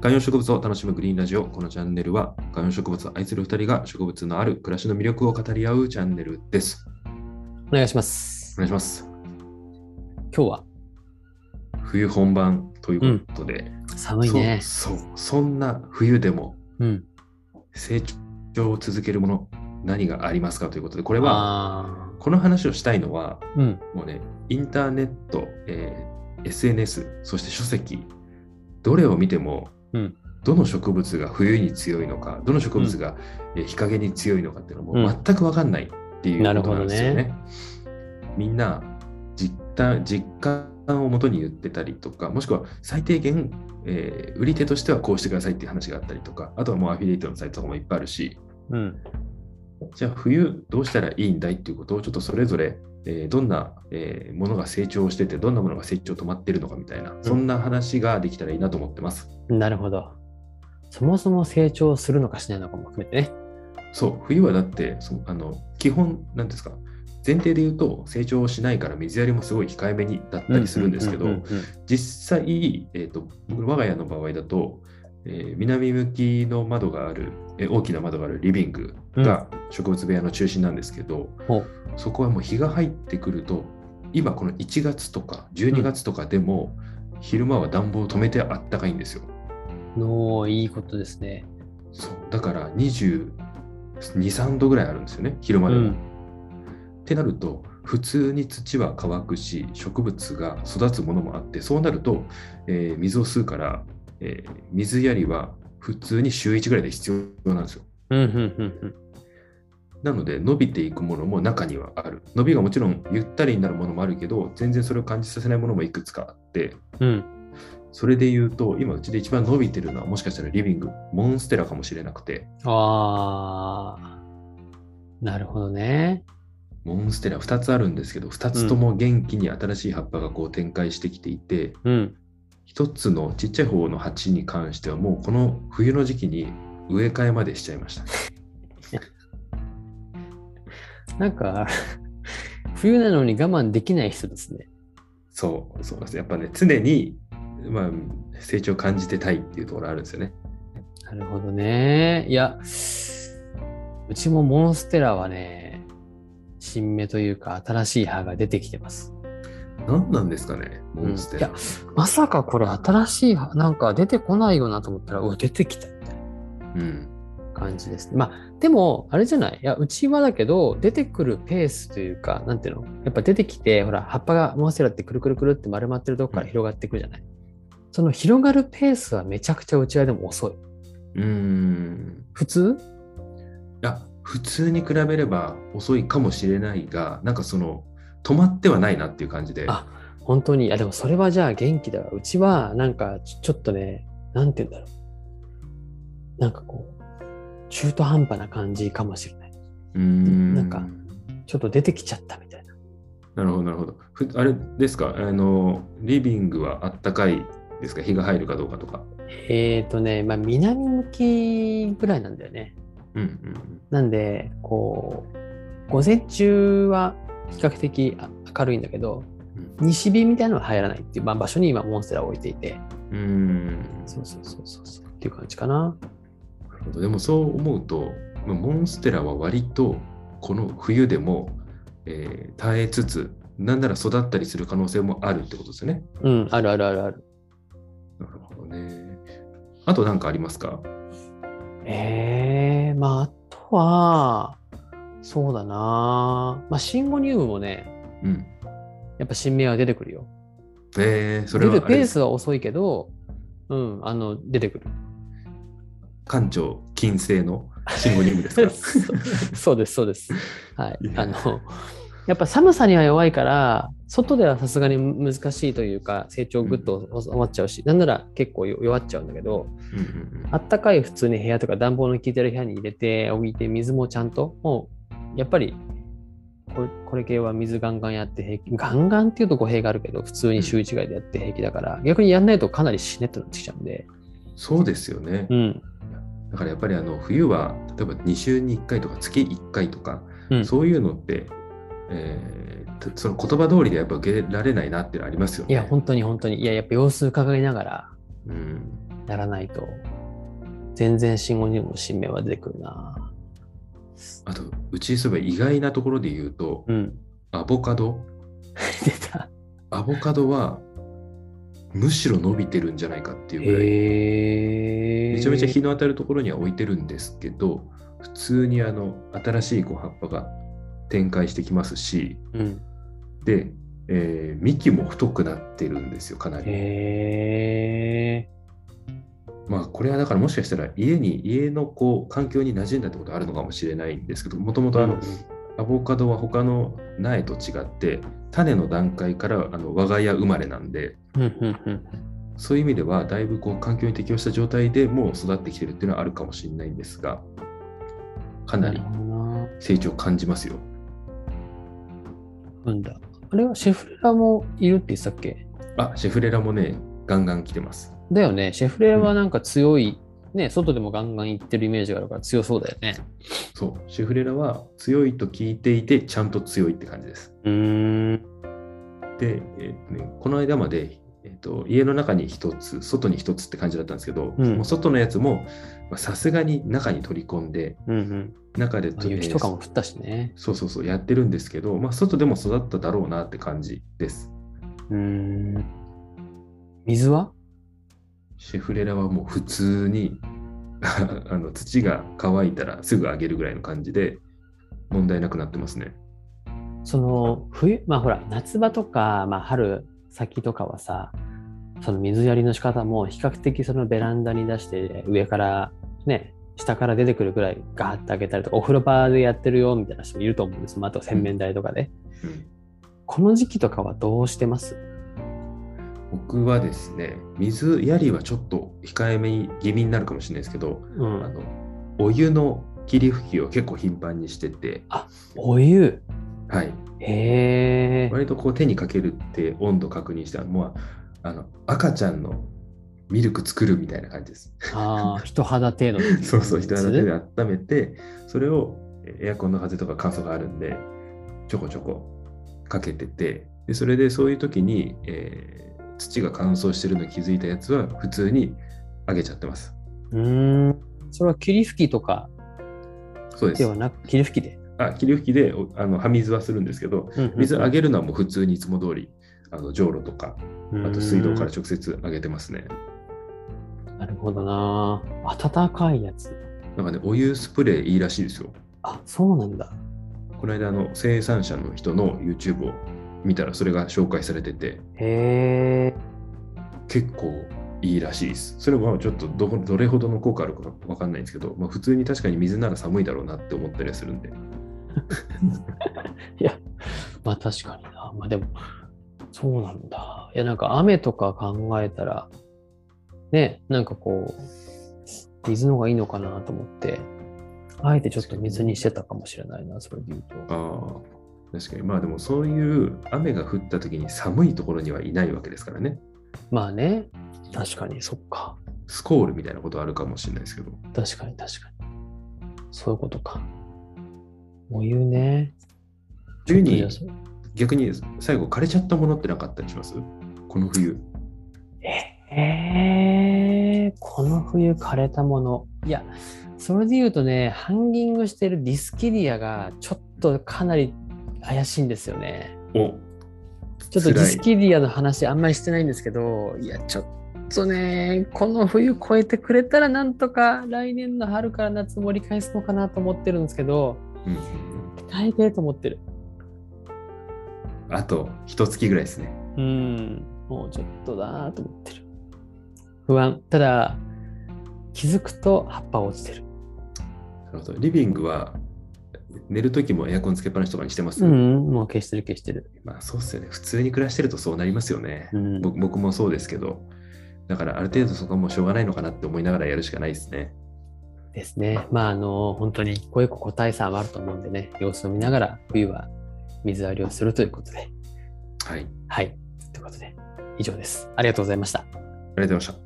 観葉植物を楽しむグリーンラジオ。このチャンネルは観葉植物を愛する2人が植物のある暮らしの魅力を語り合うチャンネルです。お願いしますお。願いします。今日は？冬本番ということで、寒いね。そうそんな冬でもうん。成長を続けるもの何がありますかということで、これはあこの話をしたいのはーうん。もうね、インターネット、えー SNS、そして書籍、どれを見ても、うんどの植物が冬に強いのか、どの植物がえー日陰に強いのかっていうのうんも全く分かんないっていうことなんですよね。なみんな実感実感をもとに言ってたりとか、もしくは最低限、えー売り手としてはこうしてくださいっていう話があったりとか、あとはもうアフィリエイトのサイトとかもいっぱいあるし、うん。じゃあ冬どうしたらいいんだいっていうことをちょっとそれぞれ、えーどんな、えーものが成長しててどんなものが成長止まってるのかみたいな、そんな話ができたらいいなと思ってます。なるほど。そもそも成長するのかしないのかも含めてね。そう冬はだってそあの基本なんですか前提で言うと成長しないから水やりもすごい控えめにだったりするんですけど、実際、えー、と僕我が家の場合だと、えー南向きの窓がある、えー大きな窓があるリビングが植物部屋の中心なんですけど、ほうそこはもう日が入ってくると今この1月とか12月とかでも、昼間は暖房を止めてあったかいんですよ。のいいことですね。そうだから22、3度ぐらいあるんですよね、昼間でも。うんってなると普通に土は乾くし植物が育つものもあってそうなると、えー水を吸うから、えー水やりは普通に週1ぐらいで必要なんですよ。うんうんうんなので伸びていくものも中にはある。伸びがもちろんゆったりになるものもあるけど全然それを感じさせないものもいくつかあってうん。うん。それで言うと今うちで一番伸びてるのはもしかしたらリビングモンステラかもしれなくてああ。なるほどね。モンステラ2つあるんですけど2つとも元気に新しい葉っぱがこう展開してきていて、うん。一つのちっちゃい方の鉢に関してはもうこの冬の時期に植え替えまでしちゃいました。なんか、冬なのに我慢できない人ですね。そう、そうです。やっぱね、常に、まあ、成長を感じてたいっていうところあるんですよね。なるほどね。いや、うちもモンステラはね、新芽というか新しい葉が出てきてます。何なんですかね、モンステラ。うんいまさかこれ新しい葉なんか出てこないよなと思ったら、うわ、出てきたみたいなうん。感じですね。まあ、でも、あれじゃない？いや、うちはだけど、出てくるペースというか、なんていうの？やっぱ出てきて、ほら、葉っぱがモンステラってくるくるくるって丸まってるとこから広がっていくじゃない、その広がるペースはめちゃくちゃうちはでも遅い。うーん。普通？いや、普通に比べれば遅いかもしれないが、なんかその、止まってはないなっていう感じで。あ本当に、いやでもそれはじゃあ元気だわ。うちはなんかちょちょっとね、なんて言うんだろう。なんかこう、中途半端な感じかもしれない。うーん。なんかちょっと出てきちゃったみたいな。なるほど、なるほど。ふあれですか、あの、リビングはあったかいですか？日が入るかどうかとか。えーとね、まあ南向きぐらいなんだよね。うんうんなんで、こう、午前中は比較的あ明るいんだけど、うん西日みたいなのは入らないっていう、まあ、場所に今モンステラを置いていて、うん。うーん。そうそうそうそうそうっていう感じかな。どでもそう思うと、まあモンステラは割とこの冬でも、えー耐えつつ、なんなら育ったりする可能性もあるってことですよね。うん、あるあるあるある。なるほどね。あと何かありますか？ええまあ、あとは、そうだな。まあ、シンゴニウムもね、うん。やっぱ新芽は出てくるよ。えー、それ出るペースは遅いけど、うん、あの、出てくる。館長金星のシンゴニウムですか？そう。です、そうです。はい。あの、やっぱ寒さには弱いから、外ではさすがに難しいというか、成長ぐっと収まっちゃうし、なんなら結構弱っちゃうんだけど、うんうんうん。あったかい普通に部屋とか暖房の効いてる部屋に入れておいて水もちゃんともうやっぱりこれこれ系は水ガンガンやって平気ガンガンっていうと語弊があるけど普通に週1回でやって平気だから、逆にやんないとかなり死ねってなってきちゃうんで。そうですよね。うんだからやっぱりあの冬は例えば2週に1回とか月1回とか、うんそういうのって、えーとその言葉通りでやっぱ受けられないなっていうのありますよね。いや本当に本当にいややっぱ様子伺いながらうん、やらないと、全然信号にも新芽は出てくるな。あと、うちそういえば意外なところで言うと、うん。アボカド。出た。アボカドはむしろ伸びてるんじゃないかっていうぐらい。めちゃめちゃ日の当たるところには置いてるんですけど、普通にあの新しいこう葉っぱが展開してきますし、うん。で、えー幹も太くなってるんですよ、かなり。まあ、これはだからもしかしたら家に、家のこう環境に馴染んだってことあるのかもしれないんですけど、もともとあの、アボカドは他の苗と違って、種の段階からあの我が家生まれなんで、そういう意味では、だいぶこう環境に適応した状態でもう育ってきてるっていうのはあるかもしれないんですが、かなり。成長を感じますよ。なんだ。あれはシェフレラもいるって言ってたっけ？あ、シェフレラもね、ガンガン来てます。だよね。シェフレラはなんか強い、ね、外でもガンガン行ってるイメージがあるから強そうだよね。そう、シェフレラは強いと聞いていて、ちゃんと強いって感じです。うーん。で、えーね、この間まで、えーと、家の中に一つ、外に一つって感じだったんですけど、うんもう外のやつもまあさすがに中に取り込んで、うんうん。中でまあ雪とかも降ったしね。そうそうそう、やってるんですけど、まあ、外でも育っただろうなって感じです。うーん。水は？シェフレラはもう普通に あの土が乾いたらすぐあげるぐらいの感じで問題なくなってますね。その冬、まあほら、夏場とか、まあ春先とかはさ、その水やりの仕方も比較的そのベランダに出して上からね、下から出てくるぐらいガーッてあげたりとか、お風呂場でやってるよみたいな人もいると思うんです。まあ、あと洗面台とかで。うんこの時期とかはどうしてます？僕はですね、水やりはちょっと控えめに気味になるかもしれないですけど、うんあのお湯の霧吹きを結構頻繁にしてて、お湯。はい、へえ。割とこう手にかけるって温度確認して、もうあの赤ちゃんのミルク作るみたいな感じです。ああ、人肌程度そうそう、人肌手で温めて、それをエアコンの風とか乾燥があるんで、ちょこちょこかけてて、でそれでそういう時に、えー土が乾燥してるのに気づいたやつは普通にあげちゃってます。うーん。それは霧吹きとかそうで。ですはなく、霧吹きで。あ霧吹きでおあの葉水はするんですけど、水あげるのはもう普通にいつも通り、あのじょうろとか、あと水道から直接あげてますね。なるほどな。暖かいやつ。なんかね、お湯スプレーいいらしいですよ。あ、そうなんだ。この間あの生産者の人の YouTube を見たらそれが紹介されてて。結構いいらしいです。それはちょっとどこどれほどの効果あるかわかんないんですけど、まあ、普通に確かに水なら寒いだろうなって思ったりはするんで。いや、まあ確かにな。まあでも、そうなんだ。いや、なんか雨とか考えたら、ね、なんかこう、水の方がいいのかなと思って、あえてちょっと水にしてたかもしれないな、それで言うと。ああ、確かに。まあでもそういう雨が降った時に寒いところにはいないわけですからね。まあね、確かに、そっか。スコールみたいなことあるかもしれないですけど。確かに、確かに。そういうことか。お湯ね。冬に逆に最後枯れちゃったものってなかったりします？この冬。えー、この冬枯れたもの。いや、それで言うとね、ハンギングしてるディスキディアがちょっとかなり怪しいんですよね。おちょっとディスキディアの話あんまりしてないんですけど、いや、ちょっとね、この冬越えてくれたらなんとか来年の春から夏盛り返すのかなと思ってるんですけど、うんうん大抵と思ってる。うん、あと一月ぐらいですね。うん、もうちょっとだなと思ってる。不安。ただ、気づくと葉っぱ落ちてる。なるほどリビングは寝るときもエアコンつけっぱなしとかにしてます、うん、もう消してる消してる。まあそうっすよね。普通に暮らしてるとそうなりますよね。うん僕僕もそうですけど。だからある程度そこはもうしょうがないのかなって思いながらやるしかないですね。ですね。まあ、あの、本当にこういう個体差もあると思うんでね、様子を見ながら冬は水やりをするということで。はい。ありはい。ということで、以上です。ありがとうございました。がとうございました。